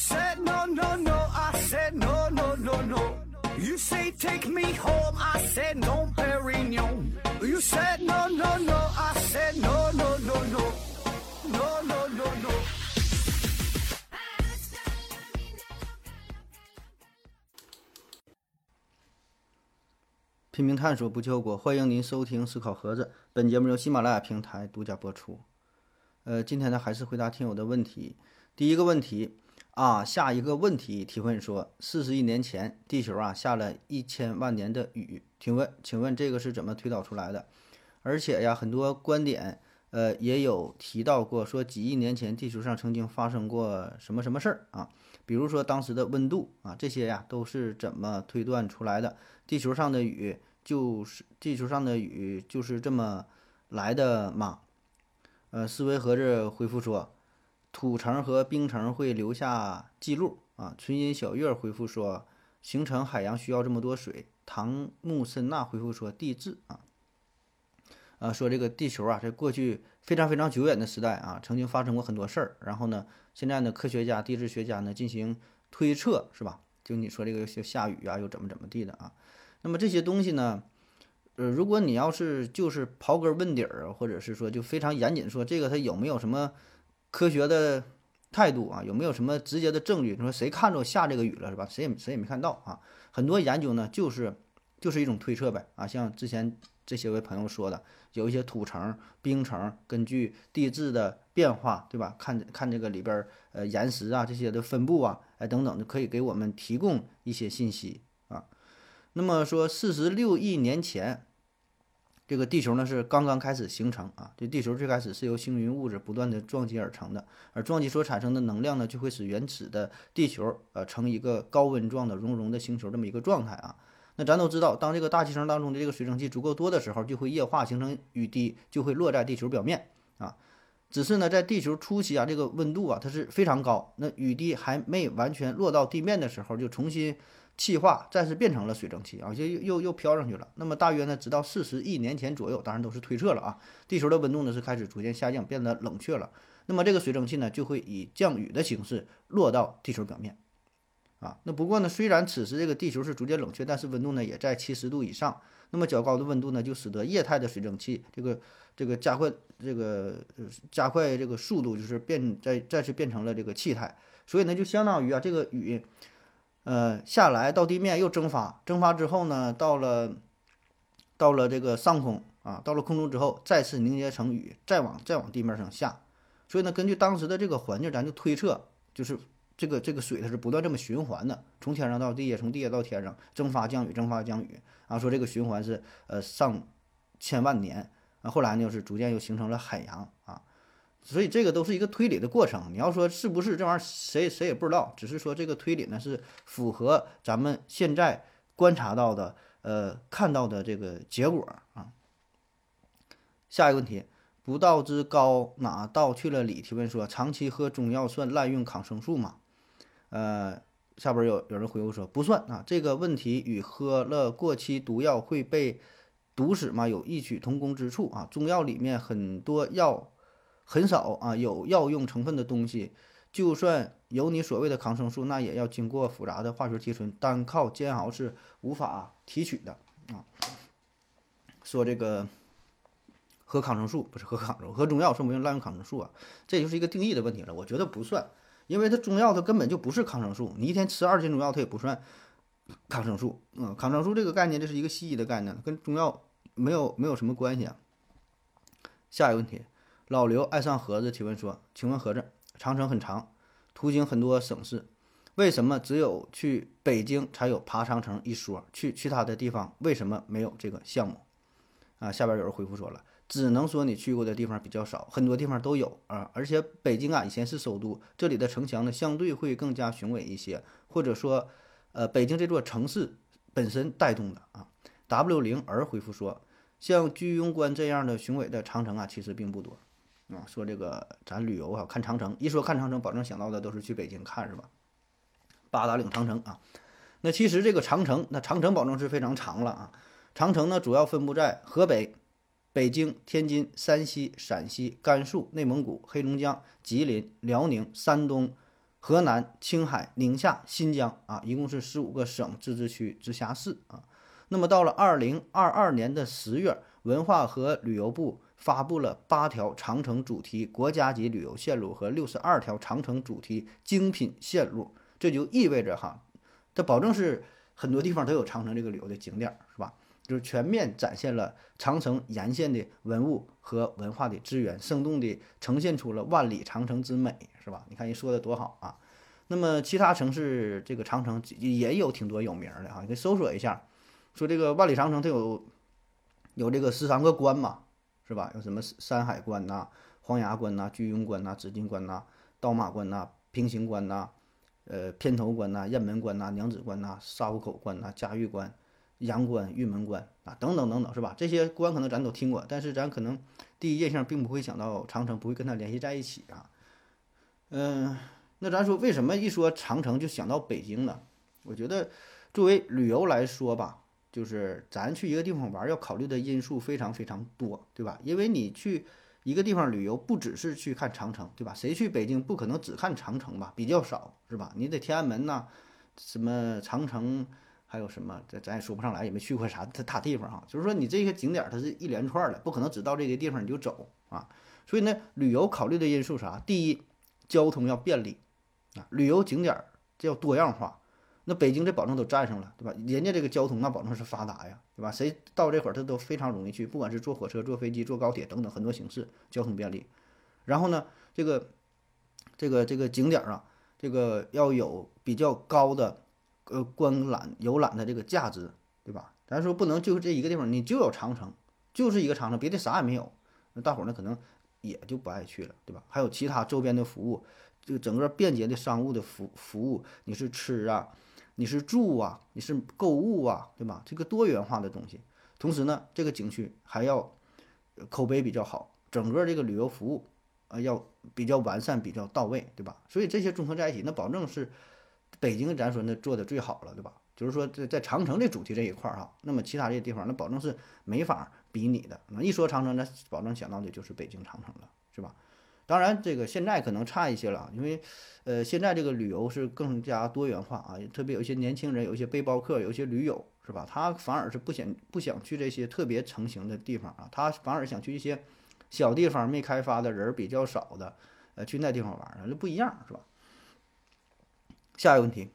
said no, no, no. I said no, no, no, no. You say take me home. I said no, Perignon. You said no, no, no. I said no, no, no, no. No, no, no, no. 拼命探索，不求果。欢迎您收听《思考盒子》，本节目由喜马拉雅平台独家播出。呃，今天呢，还是回答听友的问题。第一个问题啊，下一个问题提问说，四十亿年前，地球啊下了一千万年的雨，请问，请问这个是怎么推导出来的？而且呀，很多观点，呃，也有提到过，说几亿年前地球上曾经发生过什么什么事儿啊？比如说当时的温度啊，这些呀都是怎么推断出来的？地球上的雨就是地球上的雨就是这么来的吗？呃，思维盒子回复说，土层和冰层会留下记录啊。纯音小月回复说，形成海洋需要这么多水。唐木森娜回复说，地质啊。啊，说这个地球啊，在过去非常非常久远的时代啊，曾经发生过很多事儿。然后呢，现在呢，科学家、地质学家呢进行推测，是吧？就你说这个下雨啊，又怎么怎么地的啊？那么这些东西呢，呃，如果你要是就是刨根问底儿，或者是说就非常严谨说这个它有没有什么科学的态度啊？有没有什么直接的证据？你说谁看着下这个雨了是吧？谁也谁也没看到啊。很多研究呢，就是就是一种推测呗啊。像之前这些位朋友说的。有一些土层、冰层，根据地质的变化，对吧？看看这个里边呃岩石啊这些的分布啊，哎等等就可以给我们提供一些信息啊。那么说，四十六亿年前，这个地球呢是刚刚开始形成啊。这地球最开始是由星云物质不断的撞击而成的，而撞击所产生的能量呢，就会使原始的地球呃成一个高温状的熔融的星球这么一个状态啊。那咱都知道，当这个大气层当中的这个水蒸气足够多的时候，就会液化形成雨滴，就会落在地球表面啊。只是呢，在地球初期啊，这个温度啊它是非常高，那雨滴还没完全落到地面的时候，就重新气化，再次变成了水蒸气啊，就又又又飘上去了。那么大约呢，直到四十亿年前左右，当然都是推测了啊，地球的温度呢是开始逐渐下降，变得冷却了。那么这个水蒸气呢，就会以降雨的形式落到地球表面。啊，那不过呢，虽然此时这个地球是逐渐冷却，但是温度呢也在七十度以上。那么较高的温度呢，就使得液态的水蒸气这个这个加快这个加快这个速度，就是变再再次变成了这个气态。所以呢，就相当于啊，这个雨，呃，下来到地面又蒸发，蒸发之后呢，到了到了这个上空啊，到了空中之后，再次凝结成雨，再往再往地面上下。所以呢，根据当时的这个环境，咱就推测就是。这个这个水它是不断这么循环的，从天上到地下，从地下到天上，蒸发降雨，蒸发降雨啊。说这个循环是呃上千万年啊，后来呢就是逐渐又形成了海洋啊。所以这个都是一个推理的过程。你要说是不是这玩意儿，谁谁也不知道。只是说这个推理呢是符合咱们现在观察到的呃看到的这个结果啊。下一个问题。不道之高哪道去了李？提问说：长期喝中药算滥用抗生素吗？呃，下边有有人回复说不算啊。这个问题与喝了过期毒药会被毒死吗有异曲同工之处啊。中药里面很多药很少啊有药用成分的东西，就算有你所谓的抗生素，那也要经过复杂的化学提纯，单靠煎熬是无法提取的啊。说这个。喝抗生素不是喝抗生素，喝中药说不算滥用抗生素啊？这就是一个定义的问题了。我觉得不算，因为它中药它根本就不是抗生素。你一天吃二斤中药，它也不算抗生素。嗯，抗生素这个概念，这是一个西医的概念，跟中药没有没有什么关系啊。下一个问题，老刘爱上盒子提问说：“请问盒子，长城很长，途经很多省市，为什么只有去北京才有爬长城一说？去其他的地方为什么没有这个项目？”啊，下边有人回复说了。只能说你去过的地方比较少，很多地方都有啊。而且北京啊以前是首都，这里的城墙呢相对会更加雄伟一些，或者说，呃，北京这座城市本身带动的啊。W 零儿回复说，像居庸关这样的雄伟的长城啊，其实并不多啊。说这个咱旅游啊看长城，一说看长城，保证想到的都是去北京看是吧？八达岭长城啊，那其实这个长城，那长城保证是非常长了啊。长城呢主要分布在河北。北京、天津、山西、陕西、甘肃、内蒙古、黑龙江、吉林、辽宁、山东、河南、青海、宁夏、新疆啊，一共是十五个省、自治区、直辖市啊。那么到了二零二二年的十月，文化和旅游部发布了八条长城主题国家级旅游线路和六十二条长城主题精品线路，这就意味着哈，它保证是很多地方都有长城这个旅游的景点，是吧？就是全面展现了长城沿线的文物和文化的资源，生动地呈现出了万里长城之美，是吧？你看人说的多好啊！那么其他城市这个长城也有挺多有名的哈，你可以搜索一下。说这个万里长城它有有这个十三个关嘛，是吧？有什么山海关呐、黄崖关呐、居庸关呐、紫金关呐、倒马关呐、平型关呐、呃偏头关呐、雁门关呐、娘子关呐、沙湖口关呐、嘉峪关、阳关、玉门关啊等等等等，是吧？这些关可能咱都听过，但是咱可能第一印象并不会想到长城，不会跟它联系在一起啊。嗯，那咱说为什么一说长城就想到北京呢？我觉得作为旅游来说吧。就是咱去一个地方玩，要考虑的因素非常非常多，对吧？因为你去一个地方旅游，不只是去看长城，对吧？谁去北京不可能只看长城吧？比较少，是吧？你得天安门呐，什么长城，还有什么，咱咱也说不上来，也没去过啥大地方啊。就是说，你这些景点它是一连串的，不可能只到这个地方你就走啊。所以呢，旅游考虑的因素啥？第一，交通要便利啊，旅游景点要多样化。那北京这保证都占上了，对吧？人家这个交通那保证是发达呀，对吧？谁到这会儿他都非常容易去，不管是坐火车、坐飞机、坐高铁等等很多形式，交通便利。然后呢，这个这个这个景点啊，这个要有比较高的呃观览游览的这个价值，对吧？咱说不能就这一个地方，你就有长城，就是一个长城，别的啥也没有，那大伙儿呢可能也就不爱去了，对吧？还有其他周边的服务，就整个便捷的商务的服服务，你是吃啊？你是住啊，你是购物啊，对吧？这个多元化的东西，同时呢，这个景区还要口碑比较好，整个这个旅游服务啊要比较完善、比较到位，对吧？所以这些综合在一起，那保证是北京咱说那做的最好了，对吧？就是说在在长城这主题这一块儿哈，那么其他这些地方那保证是没法比拟的。那一说长城，那保证想到的就是北京长城了，是吧？当然，这个现在可能差一些了，因为，呃，现在这个旅游是更加多元化啊，特别有一些年轻人，有一些背包客，有一些驴友，是吧？他反而是不想不想去这些特别成型的地方啊，他反而想去一些小地方没开发的人比较少的，呃，去那地方玩，那不一样，是吧？下一个问题，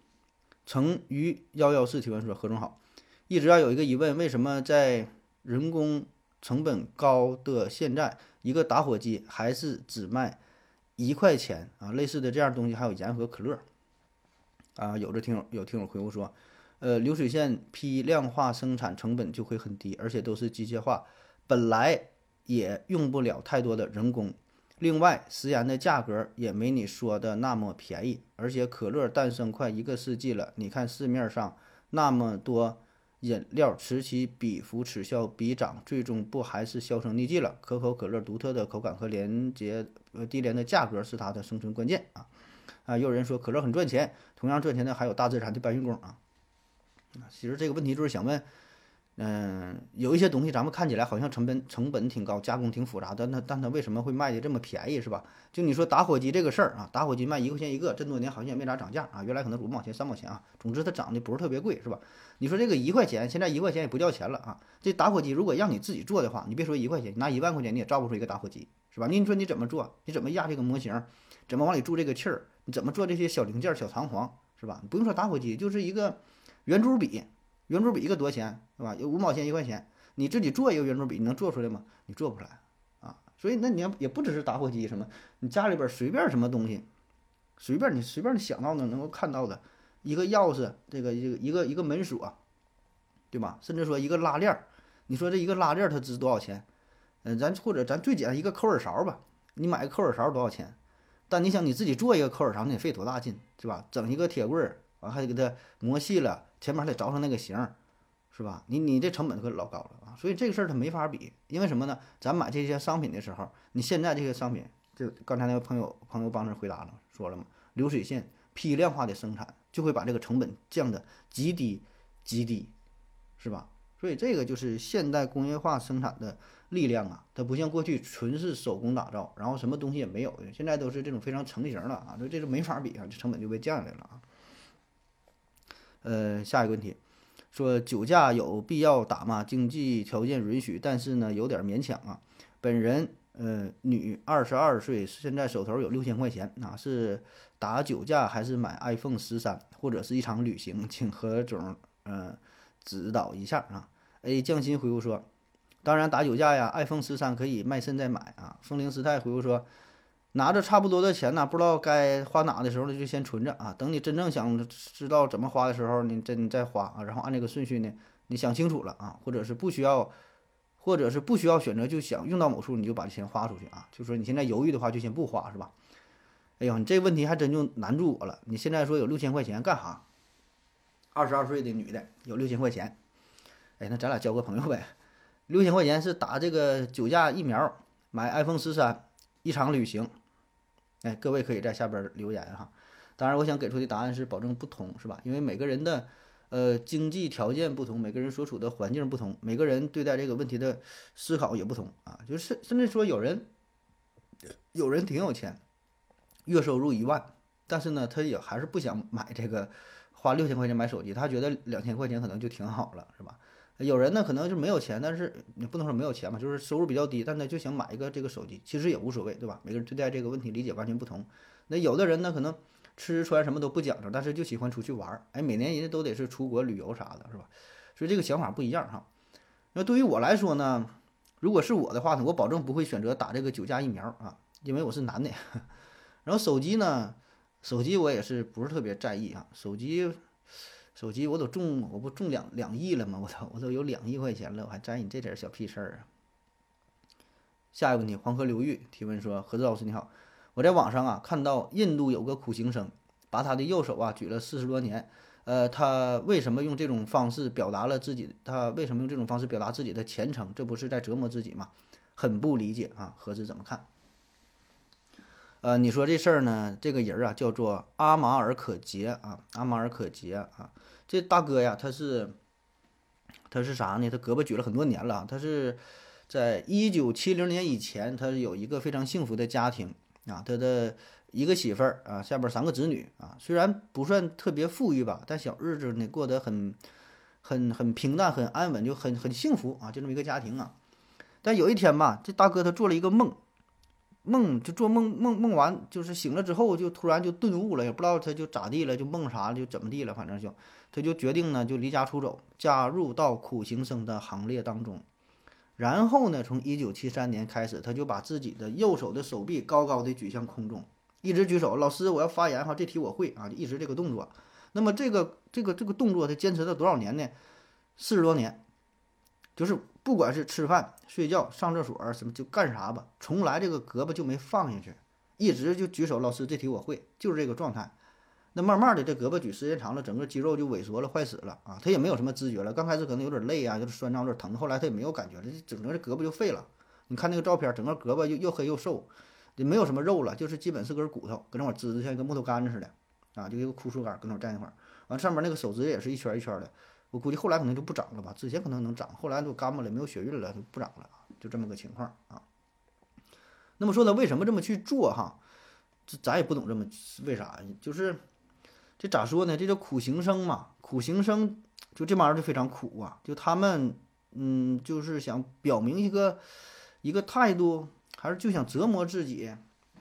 成于幺幺四提问说：何总好，一直要有一个疑问，为什么在人工成本高的现在？一个打火机还是只卖一块钱啊？类似的这样东西还有盐和可乐啊。有的听友有听友回复说，呃，流水线批量化生产成本就会很低，而且都是机械化，本来也用不了太多的人工。另外，食盐的价格也没你说的那么便宜，而且可乐诞生快一个世纪了，你看市面上那么多。饮料此起彼伏，此消彼长，最终不还是销声匿迹了？可口可乐独特的口感和廉洁呃低廉的价格是它的生存关键啊！啊，有人说可乐很赚钱，同样赚钱的还有大自然的搬运工啊！其实这个问题就是想问。嗯，有一些东西咱们看起来好像成本成本挺高，加工挺复杂的，那但它为什么会卖的这么便宜，是吧？就你说打火机这个事儿啊，打火机卖一块钱一个，这么多年好像也没咋涨价啊，原来可能五毛钱、三毛钱啊，总之它涨的不是特别贵，是吧？你说这个一块钱，现在一块钱也不叫钱了啊。这打火机如果让你自己做的话，你别说一块钱，你拿一万块钱你也造不出一个打火机，是吧？你你说你怎么做？你怎么压这个模型？怎么往里注这个气儿？你怎么做这些小零件、小弹簧，是吧？不用说打火机，就是一个圆珠笔。圆珠笔一个多少钱，是吧？有五毛钱一块钱，你自己做一个圆珠笔，你能做出来吗？你做不出来啊！所以那你要也不只是打火机什么，你家里边随便什么东西，随便你随便你想到的能够看到的，一个钥匙，这个一个一个一个门锁，对吧？甚至说一个拉链，你说这一个拉链它值多少钱？嗯，咱或者咱最简单一个抠耳勺吧，你买个抠耳勺多少钱？但你想你自己做一个抠耳勺，你得费多大劲，是吧？整一个铁棍儿，完还得给它磨细了。前面还得凿成那个形儿，是吧？你你这成本可老高了啊！所以这个事儿它没法比，因为什么呢？咱买这些商品的时候，你现在这些商品，就刚才那个朋友朋友帮着回答了，说了嘛，流水线批量化的生产就会把这个成本降得极低极低，是吧？所以这个就是现代工业化生产的力量啊，它不像过去纯是手工打造，然后什么东西也没有，现在都是这种非常成型了啊，这这是没法比啊，这成本就被降下来了啊。呃，下一个问题，说酒驾有必要打吗？经济条件允许，但是呢有点勉强啊。本人呃女，二十二岁，现在手头有六千块钱啊，是打酒驾还是买 iPhone 十三或者是一场旅行？请何总呃指导一下啊。A 匠心回复说，当然打酒驾呀，iPhone 十三可以卖肾再买啊。风铃师太回复说。拿着差不多的钱呢，不知道该花哪的时候呢，就先存着啊。等你真正想知道怎么花的时候，你真再花啊。然后按这个顺序呢，你想清楚了啊，或者是不需要，或者是不需要选择就想用到某处，你就把钱花出去啊。就说你现在犹豫的话，就先不花是吧？哎呦，你这问题还真就难住我了。你现在说有六千块钱干哈？二十二岁的女的有六千块钱，哎，那咱俩交个朋友呗。六千块钱是打这个酒驾疫苗，买 iPhone 十三，一场旅行。哎，各位可以在下边留言哈。当然，我想给出的答案是保证不同，是吧？因为每个人的呃经济条件不同，每个人所处的环境不同，每个人对待这个问题的思考也不同啊。就是甚至说有人有人挺有钱，月收入一万，但是呢，他也还是不想买这个花六千块钱买手机，他觉得两千块钱可能就挺好了，是吧？有人呢可能就没有钱，但是你不能说没有钱嘛，就是收入比较低，但他就想买一个这个手机，其实也无所谓，对吧？每个人对待这个问题理解完全不同。那有的人呢可能吃穿什么都不讲究，但是就喜欢出去玩儿，哎，每年人家都得是出国旅游啥的，是吧？所以这个想法不一样哈。那对于我来说呢，如果是我的话呢，我保证不会选择打这个酒驾疫苗啊，因为我是男的。然后手机呢，手机我也是不是特别在意啊，手机。手机我都中，我不中两两亿了吗？我操，我都有两亿块钱了，我还在意你这点小屁事儿啊！下一个问题，黄河流域提问说：何子老师你好，我在网上啊看到印度有个苦行僧，把他的右手啊举了四十多年，呃，他为什么用这种方式表达了自己？他为什么用这种方式表达自己的虔诚？这不是在折磨自己吗？很不理解啊！何子怎么看？呃，你说这事儿呢？这个人啊叫做阿马尔可杰啊，阿马尔可杰啊。这大哥呀，他是，他是啥呢？他胳膊举了很多年了。他是在一九七零年以前，他有一个非常幸福的家庭啊。他的一个媳妇儿啊，下边三个子女啊。虽然不算特别富裕吧，但小日子呢过得很很很平淡，很安稳，就很很幸福啊。就这么一个家庭啊。但有一天吧，这大哥他做了一个梦。梦就做梦梦梦完，就是醒了之后就突然就顿悟了，也不知道他就咋地了，就梦啥就怎么地了，反正就他就决定呢就离家出走，加入到苦行僧的行列当中。然后呢，从一九七三年开始，他就把自己的右手的手臂高高的举向空中，一直举手。老师，我要发言哈，这题我会啊，就一直这个动作。那么这个这个这个动作他坚持了多少年呢？四十多年，就是。不管是吃饭、睡觉、上厕所什么，就干啥吧，从来这个胳膊就没放下去，一直就举手。老师，这题我会，就是这个状态。那慢慢的，这胳膊举时间长了，整个肌肉就萎缩了、坏死了啊！他也没有什么知觉了。刚开始可能有点累啊，就是酸胀、有点疼，后来他也没有感觉了，就整个这胳膊就废了。你看那个照片，整个胳膊又又黑又瘦，也没有什么肉了，就是基本是根骨头，搁那块支着，像一个木头杆子似的啊，就一个枯树干搁那站一会儿。完上面那个手指也是一圈一圈的。我估计后来可能就不长了吧，之前可能能长，后来就干巴了，没有血运了，就不长了，就这么个情况啊。那么说他为什么这么去做哈？这咱也不懂这么为啥，就是这咋说呢？这叫苦行僧嘛，苦行僧就这玩意儿就非常苦啊，就他们嗯，就是想表明一个一个态度，还是就想折磨自己。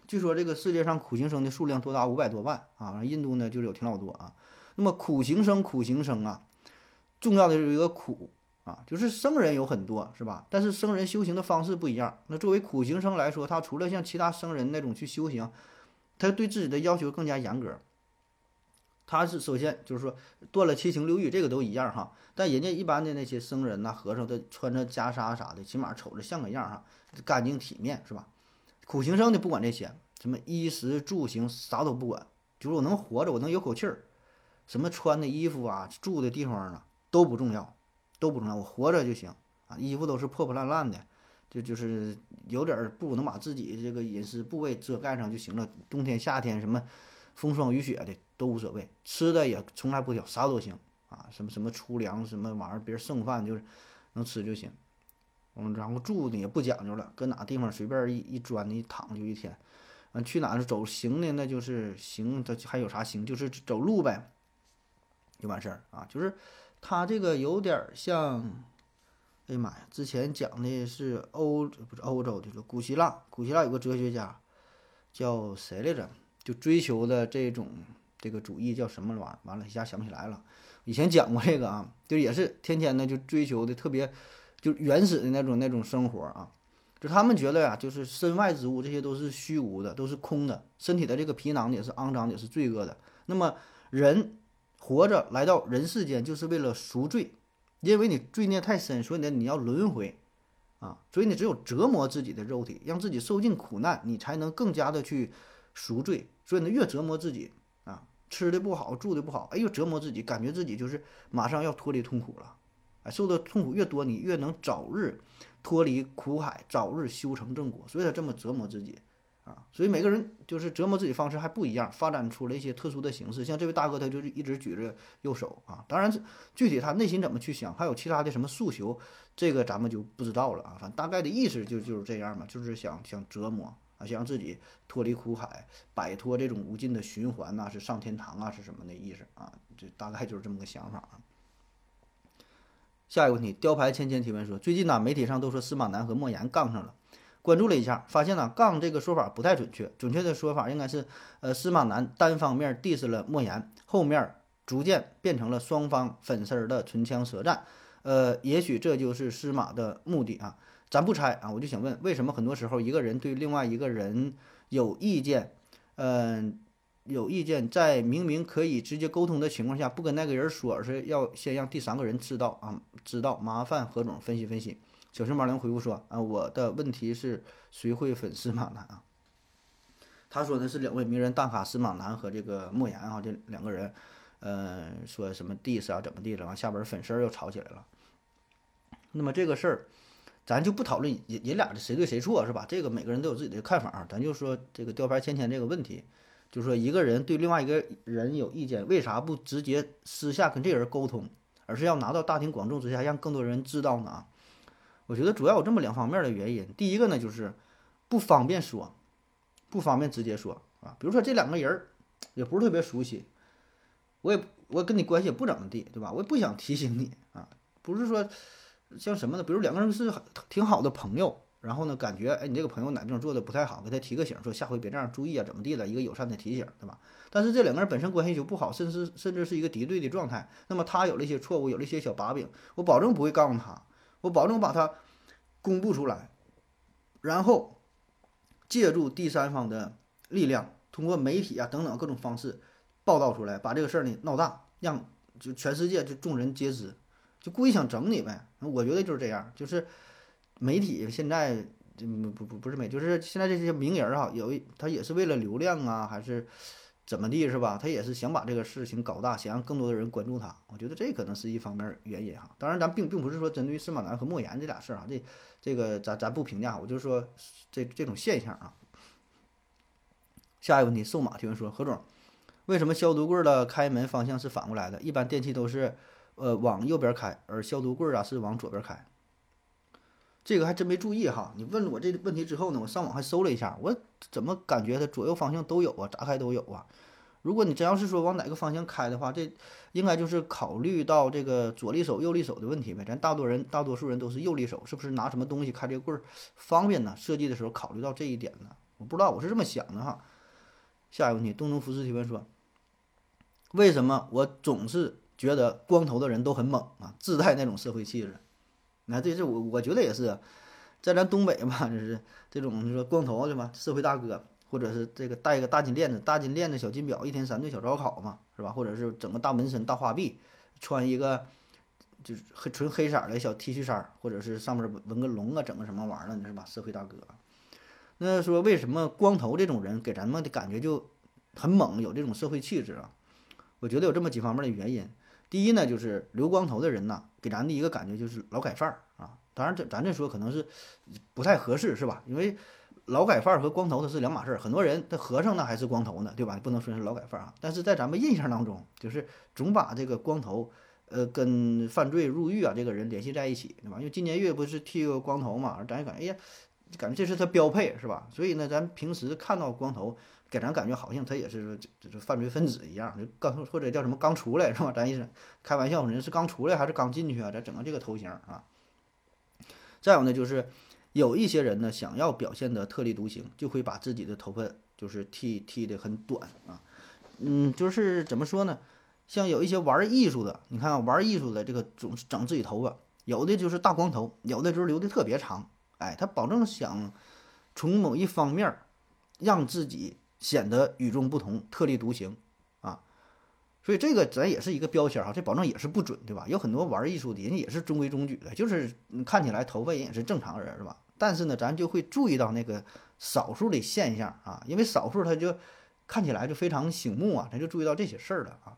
据说这个世界上苦行僧的数量多达五百多万啊，印度呢就是有挺老多啊。那么苦行僧，苦行僧啊。重要的是一个苦啊，就是僧人有很多，是吧？但是僧人修行的方式不一样。那作为苦行僧来说，他除了像其他僧人那种去修行，他对自己的要求更加严格。他是首先就是说断了七情六欲，这个都一样哈。但人家一般的那些僧人呐、和尚，他穿着袈裟啥的，起码瞅着像个样哈，干净体面，是吧？苦行僧的不管这些，什么衣食住行啥都不管，就是我能活着，我能有口气儿，什么穿的衣服啊、住的地方啊。都不重要，都不重要，我活着就行啊！衣服都是破破烂烂的，就就是有点布能把自己这个隐私部位遮盖上就行了。冬天夏天什么风霜雨雪的都无所谓，吃的也从来不挑，啥都行啊，什么什么粗粮什么玩意儿，别人剩饭就是能吃就行。嗯，然后住的也不讲究了，搁哪地方随便一一钻一躺就一天。完去哪是走行呢？那就是行，它还有啥行？就是走路呗，就完事儿啊。就是他这个有点像，哎呀妈呀！之前讲的是欧不是欧洲的，古希腊，古希腊有个哲学家叫谁来着？就追求的这种这个主义叫什么玩意儿？完了，一下想不起来了。以前讲过这个啊，就也是天天的就追求的特别就原始的那种那种生活啊。就他们觉得呀，就是身外之物，这些都是虚无的，都是空的。身体的这个皮囊也是肮脏，也是罪恶的。那么人活着来到人世间，就是为了赎罪，因为你罪孽太深，所以呢你要轮回啊。所以你只有折磨自己的肉体，让自己受尽苦难，你才能更加的去赎罪。所以呢，越折磨自己啊，吃的不好，住的不好，哎呦，折磨自己，感觉自己就是马上要脱离痛苦了。哎，受的痛苦越多，你越能早日。脱离苦海，早日修成正果，所以他这么折磨自己啊。所以每个人就是折磨自己方式还不一样，发展出了一些特殊的形式。像这位大哥，他就是一直举着右手啊。当然，具体他内心怎么去想，还有其他的什么诉求，这个咱们就不知道了啊。反正大概的意思就就是这样嘛，就是想想折磨啊，想让自己脱离苦海，摆脱这种无尽的循环呐，是上天堂啊，是什么的意思啊？这大概就是这么个想法啊。下一个问题，雕牌芊芊提问说：最近呢，媒体上都说司马南和莫言杠上了，关注了一下，发现呢，杠这个说法不太准确，准确的说法应该是，呃，司马南单方面 diss 了莫言，后面逐渐变成了双方粉丝的唇枪舌战，呃，也许这就是司马的目的啊，咱不猜啊，我就想问，为什么很多时候一个人对另外一个人有意见，嗯？有意见，在明明可以直接沟通的情况下，不跟那个人说，而是要先让第三个人知道啊，知道麻烦何总分析分析。小熊猫能回复说啊，我的问题是谁会粉司马南啊？他说的是两位名人大咖司马南和这个莫言啊，这两个人，呃，说什么 diss 啊，怎么地了？完下边粉丝又吵起来了。那么这个事儿，咱就不讨论人人俩的谁对谁错是吧？这个每个人都有自己的看法啊，咱就说这个雕牌芊芊这个问题。就说，一个人对另外一个人有意见，为啥不直接私下跟这人沟通，而是要拿到大庭广众之下让更多人知道呢？我觉得主要有这么两方面的原因。第一个呢，就是不方便说，不方便直接说啊。比如说这两个人儿也不是特别熟悉，我也我跟你关系也不怎么地，对吧？我也不想提醒你啊。不是说像什么呢？比如两个人是挺好的朋友。然后呢，感觉哎，你这个朋友哪地方做的不太好，给他提个醒，说下回别这样，注意啊，怎么地了？一个友善的提醒，对吧？但是这两个人本身关系就不好，甚至甚至是一个敌对的状态。那么他有了一些错误，有了一些小把柄，我保证不会告诉他，我保证把它公布出来，然后借助第三方的力量，通过媒体啊等等各种方式报道出来，把这个事儿呢闹大，让就全世界就众人皆知，就故意想整你呗。我觉得就是这样，就是。媒体现在不不不是媒，就是现在这些名人啊，有一他也是为了流量啊，还是怎么地是吧？他也是想把这个事情搞大，想让更多的人关注他。我觉得这可能是一方面原因哈。当然，咱并并不是说针对司马南和莫言这俩事儿啊，这这个咱咱不评价，我就说这这种现象啊。下一个问题，瘦马提问说：何总，为什么消毒柜的开门方向是反过来的？一般电器都是呃往右边开，而消毒柜啊是往左边开。这个还真没注意哈，你问了我这个问题之后呢，我上网还搜了一下，我怎么感觉它左右方向都有啊，咋开都有啊？如果你真要是说往哪个方向开的话，这应该就是考虑到这个左利手右利手的问题呗。咱大多人大多数人都是右利手，是不是拿什么东西开这个棍儿方便呢？设计的时候考虑到这一点呢？我不知道，我是这么想的哈。下一个问题，东东福斯提问说，为什么我总是觉得光头的人都很猛啊，自带那种社会气质？那这是我我觉得也是，在咱东北嘛，就是这种你说光头对吧？社会大哥，或者是这个戴个大金链子、大金链子、小金表，一天三顿小烧烤嘛，是吧？或者是整个大纹身、大花臂，穿一个就是黑纯黑色的小 T 恤衫，或者是上面纹个龙啊，整个什么玩意儿呢？是吧？社会大哥。那说为什么光头这种人给咱们的感觉就很猛，有这种社会气质啊？我觉得有这么几方面的原因。第一呢，就是留光头的人呐，给咱的一个感觉就是劳改范儿啊。当然，这咱这说可能是不太合适，是吧？因为劳改范儿和光头它是两码事儿。很多人他和尚呢还是光头呢，对吧？不能说是劳改范儿啊。但是在咱们印象当中，就是总把这个光头呃跟犯罪入狱啊这个人联系在一起，对吧？因为金年月不是剃个光头嘛，咱也感觉哎呀，感觉这是他标配，是吧？所以呢，咱平时看到光头，给咱感觉好像他也是这这犯罪分子一样，就刚或者叫什么刚出来是吧？咱意思开玩笑，人是刚出来还是刚进去啊？咱整个这个头型啊。再有呢，就是有一些人呢，想要表现的特立独行，就会把自己的头发就是剃剃的很短啊。嗯，就是怎么说呢？像有一些玩艺术的，你看啊，玩艺术的这个总是整自己头发，有的就是大光头，有的就是留的特别长。哎，他保证想从某一方面让自己显得与众不同、特立独行啊。所以这个咱也是一个标签儿哈，这保证也是不准，对吧？有很多玩艺术的人也是中规中矩的，就是看起来头发人也是正常人，是吧？但是呢，咱就会注意到那个少数的现象啊，因为少数他就看起来就非常醒目啊，咱就注意到这些事儿了啊。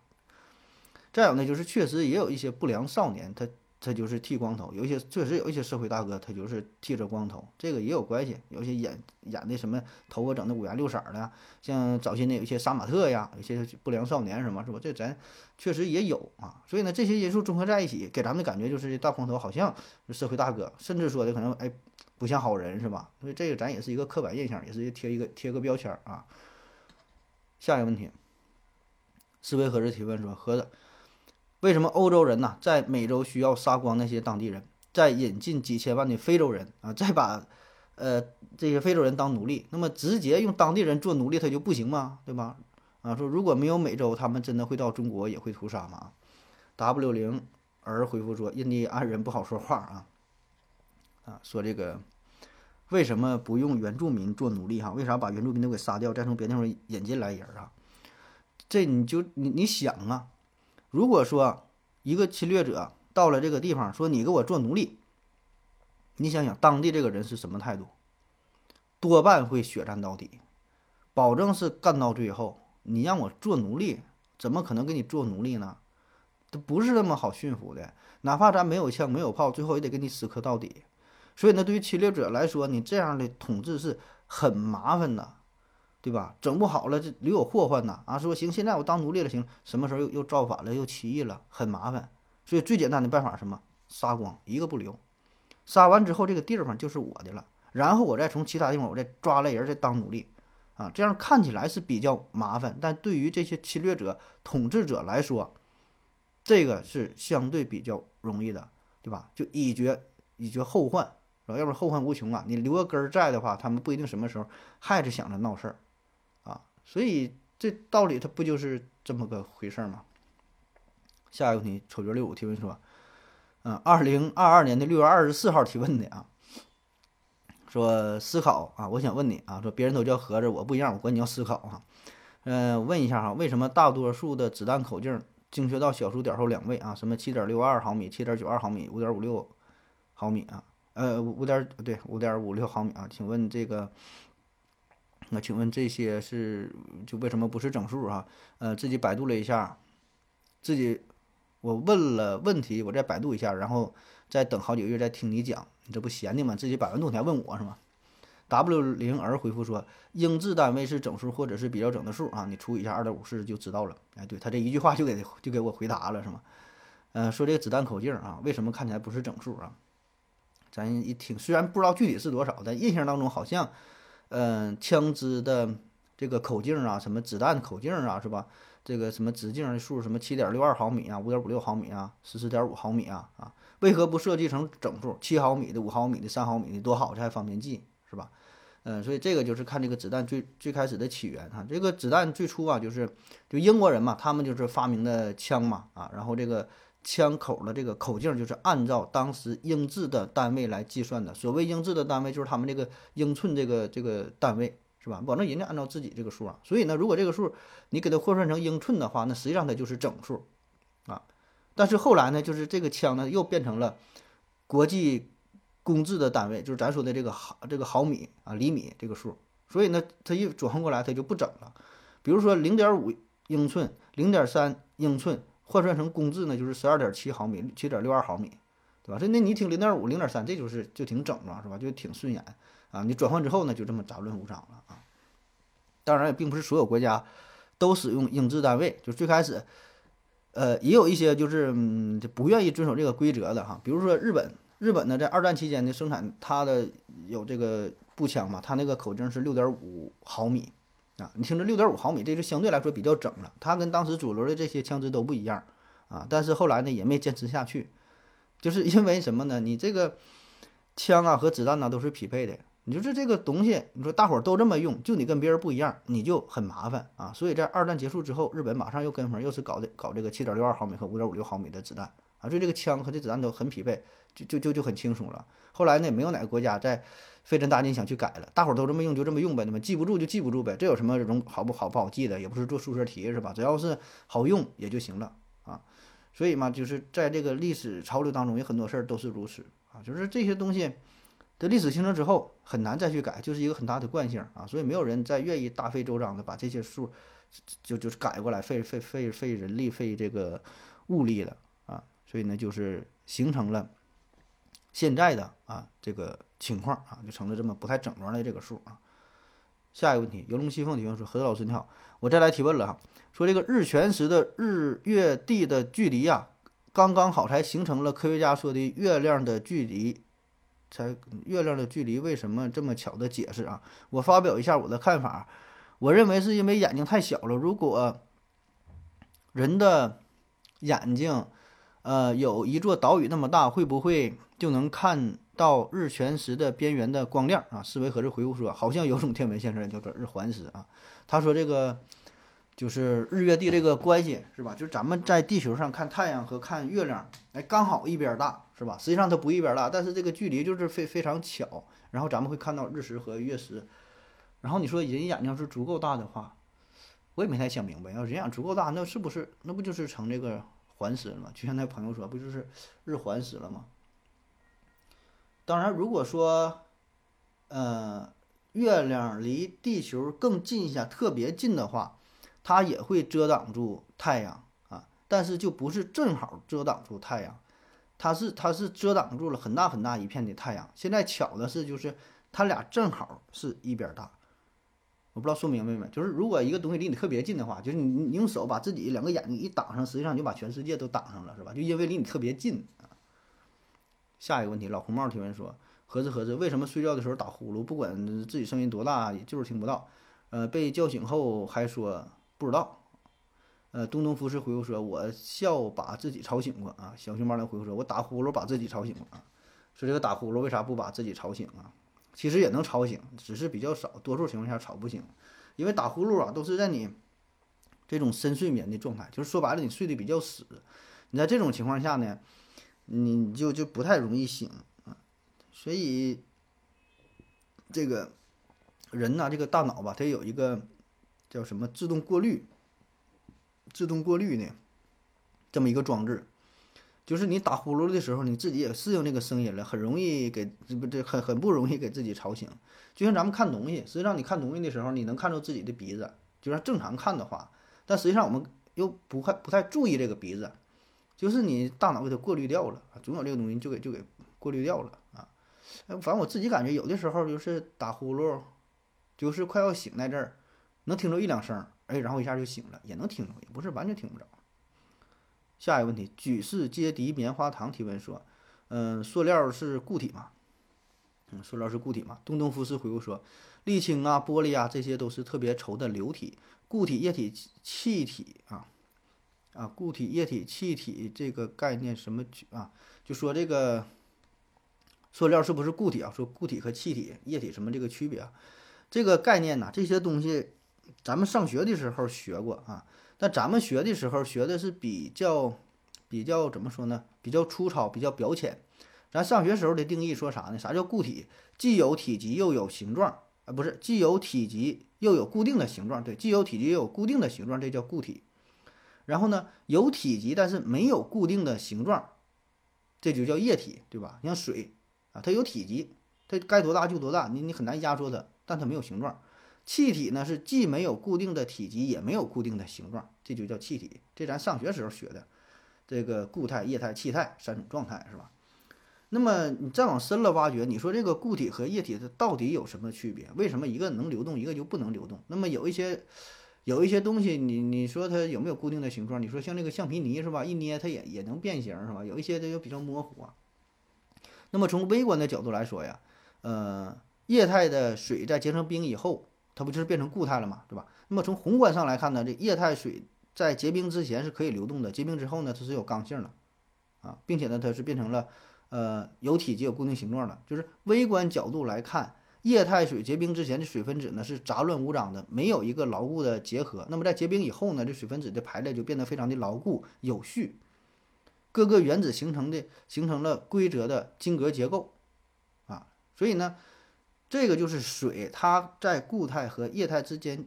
再有呢，就是确实也有一些不良少年，他他就是剃光头，有一些确实有一些社会大哥，他就是剃着光头，这个也有关系。有些演演的什么头发整的五颜六色的，像早些年有一些杀马特呀，有些不良少年什么，是吧？这咱确实也有啊。所以呢，这些因素综合在一起，给咱们的感觉就是大光头好像社会大哥，甚至说的可能哎不像好人，是吧？所以这个咱也是一个刻板印象，也是贴一个贴个标签啊。下一个问题，思维盒子提问说：盒子。为什么欧洲人呢，在美洲需要杀光那些当地人，再引进几千万的非洲人啊，再把，呃，这些非洲人当奴隶？那么直接用当地人做奴隶，他就不行吗？对吧？啊，说如果没有美洲，他们真的会到中国也会屠杀吗？W 零儿回复说，印第安人不好说话啊，啊，说这个为什么不用原住民做奴隶哈？为啥把原住民都给杀掉，再从别地方引进来人啊？这你就你你想啊。如果说一个侵略者到了这个地方，说你给我做奴隶，你想想当地这个人是什么态度？多半会血战到底，保证是干到最后。你让我做奴隶，怎么可能给你做奴隶呢？这不是那么好驯服的。哪怕咱没有枪没有炮，最后也得给你死磕到底。所以呢，对于侵略者来说，你这样的统治是很麻烦的。对吧？整不好了，这留有祸患呐！啊，说行，现在我当奴隶了，行，什么时候又又造反了，又起义了，很麻烦。所以最简单的办法什么？杀光，一个不留。杀完之后，这个地方就是我的了。然后我再从其他地方我再抓来人，再当奴隶。啊，这样看起来是比较麻烦，但对于这些侵略者、统治者来说，这个是相对比较容易的，对吧？就以绝以绝后患，是吧？要不然后患无穷啊！你留个根儿在的话，他们不一定什么时候还是想着闹事儿。所以这道理它不就是这么个回事儿吗？下一个问题，丑角六五提问说，嗯，二零二二年的六月二十四号提问的啊，说思考啊，我想问你啊，说别人都叫盒子，我不一样，我管你叫思考哈。嗯，问一下哈，为什么大多数的子弹口径精确到小数点后两位啊？什么七点六二毫米、七点九二毫米、五点五六毫米啊？呃，五点对，五点五六毫米啊？请问这个？那请问这些是就为什么不是整数啊？呃，自己百度了一下，自己我问了问题，我再百度一下，然后再等好几个月再听你讲，你这不闲的吗？自己百万度还问我是吗？W 零 R 回复说，英制单位是整数或者是比较整的数啊，你除以一下二点五四就知道了。哎，对他这一句话就给就给我回答了是吗？嗯，说这个子弹口径啊，为什么看起来不是整数啊？咱一听，虽然不知道具体是多少，但印象当中好像。嗯，枪支的这个口径啊，什么子弹口径啊，是吧？这个什么直径数，什么七点六二毫米啊，五点五六毫米啊，十四点五毫米啊，啊，为何不设计成整数？七毫米的、五毫米的、三毫米的多好，这还方便记，是吧？嗯，所以这个就是看这个子弹最最开始的起源哈。这个子弹最初啊，就是就英国人嘛，他们就是发明的枪嘛，啊，然后这个。枪口的这个口径就是按照当时英制的单位来计算的。所谓英制的单位，就是他们这个英寸这个这个单位，是吧？保证人家按照自己这个数啊。所以呢，如果这个数你给它换算成英寸的话，那实际上它就是整数啊。但是后来呢，就是这个枪呢又变成了国际公制的单位，就是咱说的这个毫这个毫米啊厘米这个数。所以呢，它一转换过来，它就不整了。比如说零点五英寸、零点三英寸。换算成公制呢，就是十二点七毫米，七点六二毫米，对吧？这那你听零点五、零点三，这就是就挺整了，是吧？就挺顺眼啊。你转换之后呢，就这么杂乱无章了啊。当然，也并不是所有国家都使用英制单位，就最开始，呃，也有一些就是嗯就不愿意遵守这个规则的哈，比如说日本，日本呢在二战期间的生产它的有这个步枪嘛，它那个口径是六点五毫米啊，你听着六点五毫米，这就相对来说比较整了，它跟当时主流的这些枪支都不一样啊，但是后来呢也没坚持下去，就是因为什么呢？你这个枪啊和子弹呢都是匹配的。你就是这个东西，你说大伙儿都这么用，就你跟别人不一样，你就很麻烦啊。所以在二战结束之后，日本马上又跟风，又是搞的搞这个七点六二毫米和五点五六毫米的子弹啊，所以这个枪和这子弹都很匹配，就就就就很轻松了。后来呢，也没有哪个国家在费这大劲想去改了，大伙儿都这么用，就这么用呗，那么记不住就记不住呗，这有什么容好不好不好记的？也不是做数学题是吧？只要是好用也就行了啊。所以嘛，就是在这个历史潮流当中，有很多事儿都是如此啊，就是这些东西。的历史形成之后很难再去改，就是一个很大的惯性啊，所以没有人再愿意大费周章的把这些数就就是改过来，费费费费人力费这个物力了，所以呢就是形成了现在的啊这个情况啊，就成了这么不太整装的这个数啊。下一个问题，游龙西凤提问说：何老师你好，我再来提问了哈，说这个日全食的日月地的距离呀，刚刚好才形成了科学家说的月亮的距离。才月亮的距离为什么这么巧的解释啊？我发表一下我的看法，我认为是因为眼睛太小了。如果人的眼睛，呃，有一座岛屿那么大，会不会就能看到日全食的边缘的光亮啊？思维盒子回复说，好像有种天文现象叫做日环食啊。他说这个。就是日月地这个关系是吧？就是咱们在地球上看太阳和看月亮，哎，刚好一边大是吧？实际上它不一边大，但是这个距离就是非非常巧。然后咱们会看到日食和月食。然后你说人眼睛是足够大的话，我也没太想明白，要人眼足够大，那是不是那不就是成这个环食了吗？就像那朋友说，不就是日环食了吗？当然，如果说，呃，月亮离地球更近一下，特别近的话。它也会遮挡住太阳啊，但是就不是正好遮挡住太阳，它是它是遮挡住了很大很大一片的太阳。现在巧的是，就是它俩正好是一边大。我不知道说明白没？就是如果一个东西离你特别近的话，就是你你用手把自己两个眼睛一挡上，实际上你就把全世界都挡上了，是吧？就因为离你特别近啊。下一个问题，老红帽提问说：合着合着，为什么睡觉的时候打呼噜，不管自己声音多大，就是听不到？呃，被叫醒后还说。不知道，呃，东东服饰回复说：“我笑把自己吵醒过啊。”小熊猫来回复说：“我打呼噜把自己吵醒了啊。”说这个打呼噜为啥不把自己吵醒啊？其实也能吵醒，只是比较少，多数情况下吵不醒。因为打呼噜啊，都是在你这种深睡眠的状态，就是说白了，你睡得比较死。你在这种情况下呢，你就就不太容易醒啊。所以这个人呐，这个大脑吧，它有一个。叫什么自动过滤？自动过滤呢？这么一个装置，就是你打呼噜的时候，你自己也适应这个声音了，很容易给这不这很很不容易给自己吵醒。就像咱们看东西，实际上你看东西的时候，你能看到自己的鼻子，就是正常看的话，但实际上我们又不太不太注意这个鼻子，就是你大脑给它过滤掉了，总有这个东西就给就给过滤掉了啊。反正我自己感觉有的时候就是打呼噜，就是快要醒在这儿。能听着一两声，哎，然后一下就醒了，也能听着，也不是完全听不着。下一个问题，举世皆敌棉花糖提问说，嗯，塑料是固体吗？嗯，塑料是固体吗？东东夫斯回复说，沥青啊、玻璃啊，这些都是特别稠的流体，固体、液体、气体啊，啊，固体、液体、气体这个概念什么啊？就说这个塑料是不是固体啊？说固体和气体、液体什么这个区别啊？这个概念呢，这些东西。咱们上学的时候学过啊，但咱们学的时候学的是比较比较怎么说呢？比较粗糙，比较表浅。咱上学时候的定义说啥呢？啥叫固体？既有体积又有形状啊，不是，既有体积又有固定的形状。对，既有体积又有固定的形状，这叫固体。然后呢，有体积但是没有固定的形状，这就叫液体，对吧？像水啊，它有体积，它该多大就多大，你你很难压缩它，但它没有形状。气体呢是既没有固定的体积，也没有固定的形状，这就叫气体。这咱上学时候学的，这个固态、液态、气态三种状态是吧？那么你再往深了挖掘，你说这个固体和液体它到底有什么区别？为什么一个能流动，一个就不能流动？那么有一些有一些东西你你说它有没有固定的形状？你说像那个橡皮泥是吧？一捏它也也能变形是吧？有一些它就比较模糊啊。那么从微观的角度来说呀，呃，液态的水在结成冰以后，它不就是变成固态了嘛，对吧？那么从宏观上来看呢，这液态水在结冰之前是可以流动的，结冰之后呢，它是有刚性的，啊，并且呢，它是变成了呃有体积、有固定形状的。就是微观角度来看，液态水结冰之前的水分子呢是杂乱无章的，没有一个牢固的结合。那么在结冰以后呢，这水分子的排列就变得非常的牢固有序。各个原子形成的形成了规则的晶格结构，啊，所以呢，这个就是水它在固态和液态之间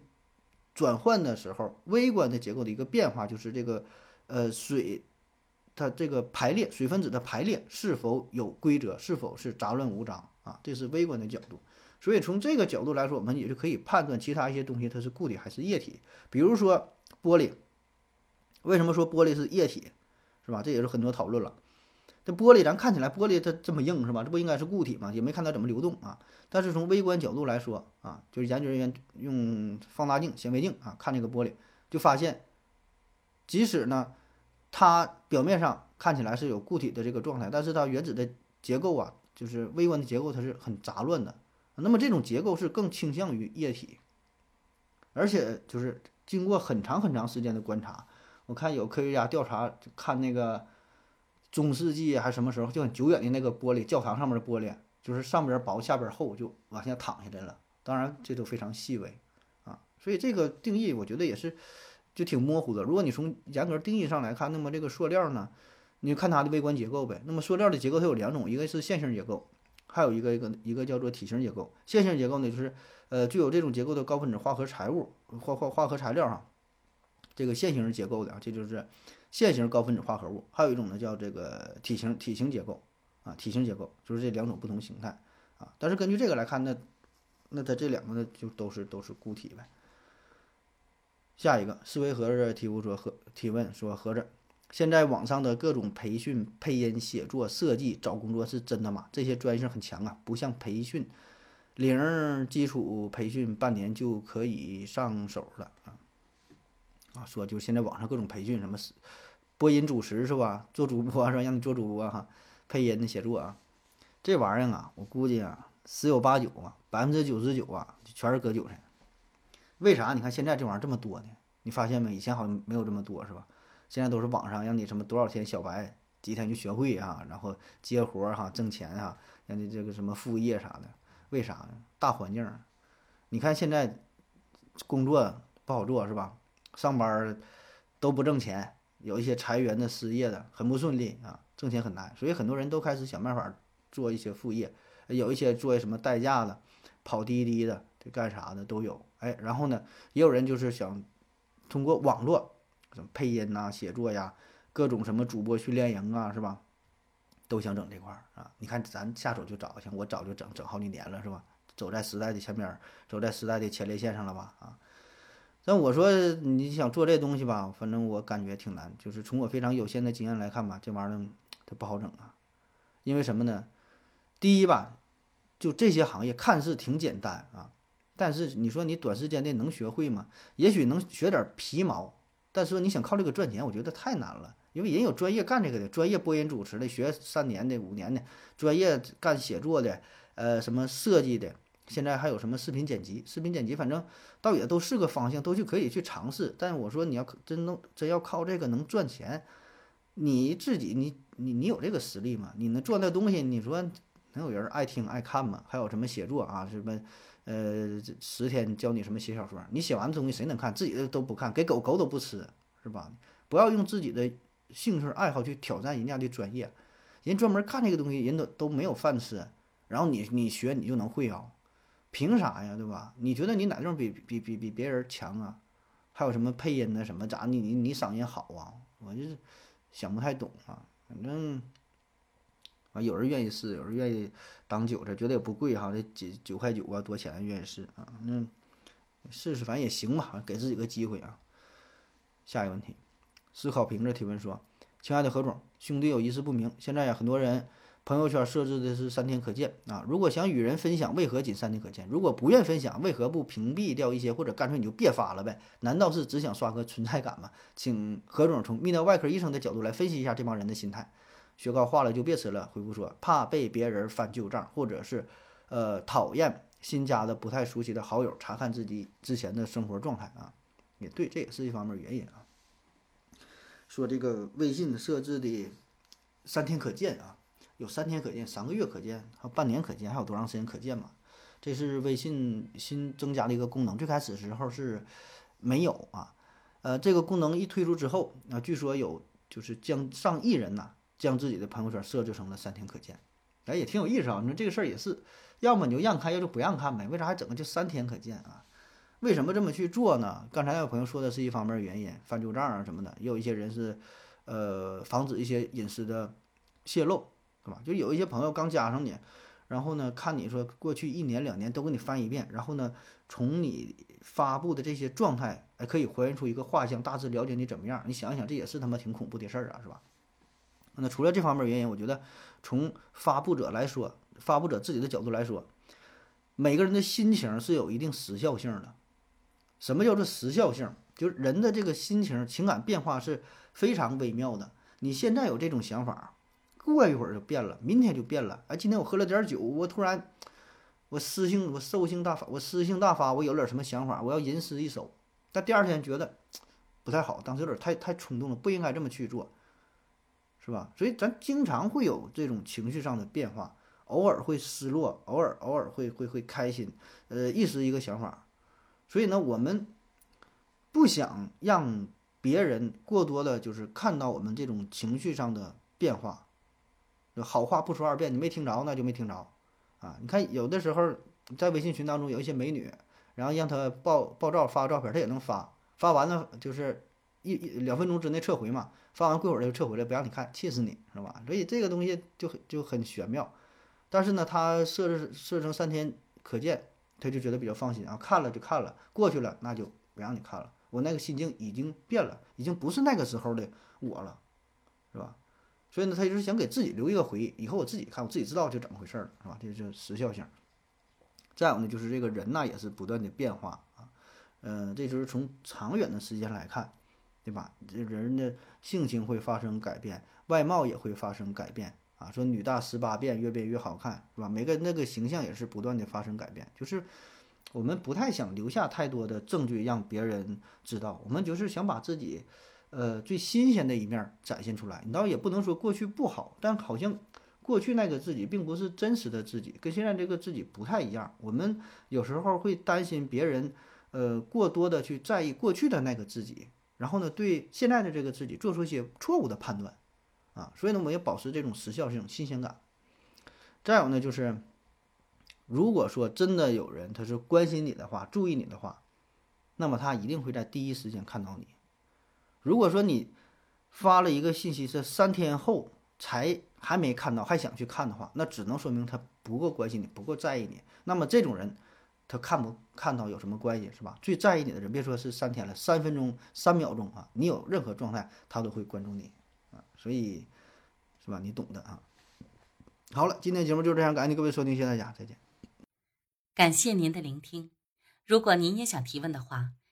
转换的时候，微观的结构的一个变化，就是这个呃水它这个排列水分子的排列是否有规则，是否是杂乱无章啊，这是微观的角度。所以从这个角度来说，我们也就可以判断其他一些东西它是固体还是液体。比如说玻璃，为什么说玻璃是液体？是吧？这也是很多讨论了。这玻璃咱看起来玻璃它这么硬是吧？这不应该是固体吗？也没看它怎么流动啊。但是从微观角度来说啊，就是研究人员用放大镜、显微镜啊看这个玻璃，就发现，即使呢它表面上看起来是有固体的这个状态，但是它原子的结构啊，就是微观的结构，它是很杂乱的。那么这种结构是更倾向于液体，而且就是经过很长很长时间的观察。我看有科学家调查，看那个中世纪还是什么时候，就很久远的那个玻璃教堂上面的玻璃，就是上边薄下边厚，就往下淌下来了。当然这都非常细微啊，所以这个定义我觉得也是就挺模糊的。如果你从严格定义上来看，那么这个塑料呢，你看它的微观结构呗。那么塑料的结构它有两种，一个是线性结构，还有一个一个一个叫做体型结构。线性结构呢，就是呃具有这种结构的高分子化合材物化化化合材料哈。这个线形结构的啊，这就是线形高分子化合物。还有一种呢，叫这个体型体型结构啊，体型结构就是这两种不同形态啊。但是根据这个来看，那那它这两个呢，就都是都是固体呗。下一个思维盒子提问说和提问说盒子，现在网上的各种培训、配音、写作、设计、找工作是真的吗？这些专业性很强啊，不像培训零基础培训半年就可以上手了啊。啊，说就现在网上各种培训，什么播音主持是吧？做主播是吧？让你做主播哈，配音的写作啊，这玩意儿啊，我估计啊，十有八九啊，百分之九十九啊，全是割韭菜。为啥？你看现在这玩意儿这么多呢？你发现没？以前好像没有这么多是吧？现在都是网上让你什么多少天小白几天就学会啊，然后接活儿哈，挣钱哈，让你这个什么副业啥的。为啥呢？大环境，你看现在工作不好做是吧？上班都不挣钱，有一些裁员的、失业的，很不顺利啊，挣钱很难，所以很多人都开始想办法做一些副业，有一些做什么代驾的、跑滴滴的、这干啥的都有。哎，然后呢，也有人就是想通过网络，什么配音呐、写作呀，各种什么主播训练营啊，是吧？都想整这块儿啊。你看咱下手就早，像我早就整整好几年了，是吧？走在时代的前面，走在时代的前列线上了吧？啊。但我说你想做这东西吧，反正我感觉挺难。就是从我非常有限的经验来看吧，这玩意儿它不好整啊。因为什么呢？第一吧，就这些行业看似挺简单啊，但是你说你短时间内能学会吗？也许能学点皮毛，但是说你想靠这个赚钱，我觉得太难了。因为人有专业干这个的，专业播音主持的，学三年的、五年的，专业干写作的，呃，什么设计的。现在还有什么视频剪辑？视频剪辑反正倒也都是个方向，都去可以去尝试。但我说你要真能真要靠这个能赚钱，你自己你你你有这个实力吗？你能做那东西？你说能有人爱听爱看吗？还有什么写作啊？什么呃十天教你什么写小说？你写完的东西谁能看？自己的都不看，给狗狗都不吃，是吧？不要用自己的兴趣爱好去挑战人家的专业，人专门干这个东西，人都都没有饭吃，然后你你学你就能会啊？凭啥呀，对吧？你觉得你哪地方比比比比别人强啊？还有什么配音的什么咋？你你你嗓音好啊？我就是想不太懂啊。反正啊，有人愿意试，有人愿意当韭菜，觉得也不贵哈，这几九块九啊，多钱愿意试啊？那试试，反正也行吧，给自己个机会啊。下一个问题，思考瓶子提问说：“亲爱的何总，兄弟有一事不明，现在呀，很多人。”朋友圈设置的是三天可见啊。如果想与人分享，为何仅三天可见？如果不愿分享，为何不屏蔽掉一些，或者干脆你就别发了呗？难道是只想刷个存在感吗？请何总从泌尿外科医生的角度来分析一下这帮人的心态。雪糕化了就别吃了。回复说怕被别人翻旧账，或者是呃讨厌新加的不太熟悉的好友查看自己之前的生活状态啊。也对，这也是一方面原因啊。说这个微信设置的三天可见啊，有三天可见、三个月可见、还有半年可见，还有多长时间可见嘛？这是微信新增加的一个功能，最开始时候是没有啊。呃，这个功能一推出之后啊，据说有就是将上亿人呐，将自己的朋友圈设置成了三天可见，哎，也挺有意思啊。你说这个事儿也是，要么你就让看，要就不让看呗？为啥还整个就三天可见啊？为什么这么去做呢？刚才有朋友说的是一方面原因，翻旧账啊什么的，也有一些人是，呃，防止一些隐私的泄露，对吧？就有一些朋友刚加上你，然后呢，看你说过去一年两年都给你翻一遍，然后呢，从你发布的这些状态，哎，可以还原出一个画像，大致了解你怎么样。你想一想，这也是他妈挺恐怖的事儿啊，是吧？那除了这方面原因，我觉得从发布者来说，发布者自己的角度来说，每个人的心情是有一定时效性的。什么叫做时效性？就是人的这个心情、情感变化是非常微妙的。你现在有这种想法，过一会儿就变了，明天就变了。哎，今天我喝了点酒，我突然我私性我兽性大发，我私性大发，我有点什么想法，我要吟诗一首。但第二天觉得不太好，当时有点太太冲动了，不应该这么去做，是吧？所以咱经常会有这种情绪上的变化，偶尔会失落，偶尔偶尔会会会开心，呃，一时一个想法。所以呢，我们不想让别人过多的，就是看到我们这种情绪上的变化。好话不说二遍，你没听着，那就没听着啊！你看，有的时候在微信群当中有一些美女，然后让她爆爆照发个照片，她也能发，发完了就是一一两分钟之内撤回嘛，发完过会儿就撤回来，不让你看，气死你是吧？所以这个东西就很就很玄妙。但是呢，它设置设成三天可见。他就觉得比较放心啊，看了就看了，过去了那就不让你看了。我那个心境已经变了，已经不是那个时候的我了，是吧？所以呢，他就是想给自己留一个回忆，以后我自己看，我自己知道就怎么回事了，是吧？这就是时效性。再有呢，就是这个人呐，也是不断的变化啊，嗯，这就是从长远的时间来看，对吧？这人的性情会发生改变，外貌也会发生改变。啊，说女大十八变，越变越好看，是吧？每个那个形象也是不断的发生改变，就是我们不太想留下太多的证据让别人知道，我们就是想把自己，呃，最新鲜的一面展现出来。你倒也不能说过去不好，但好像过去那个自己并不是真实的自己，跟现在这个自己不太一样。我们有时候会担心别人，呃，过多的去在意过去的那个自己，然后呢，对现在的这个自己做出一些错误的判断。啊，所以呢，我们要保持这种时效性、新鲜感。再有呢，就是如果说真的有人他是关心你的话、注意你的话，那么他一定会在第一时间看到你。如果说你发了一个信息是三天后才还没看到，还想去看的话，那只能说明他不够关心你、不够在意你。那么这种人，他看不看到有什么关系，是吧？最在意你的人，别说是三天了，三分钟、三秒钟啊，你有任何状态，他都会关注你啊。所以，是吧？你懂的啊。好了，今天节目就这样，感谢各位收听，谢谢大家，再见。感谢您的聆听。如果您也想提问的话，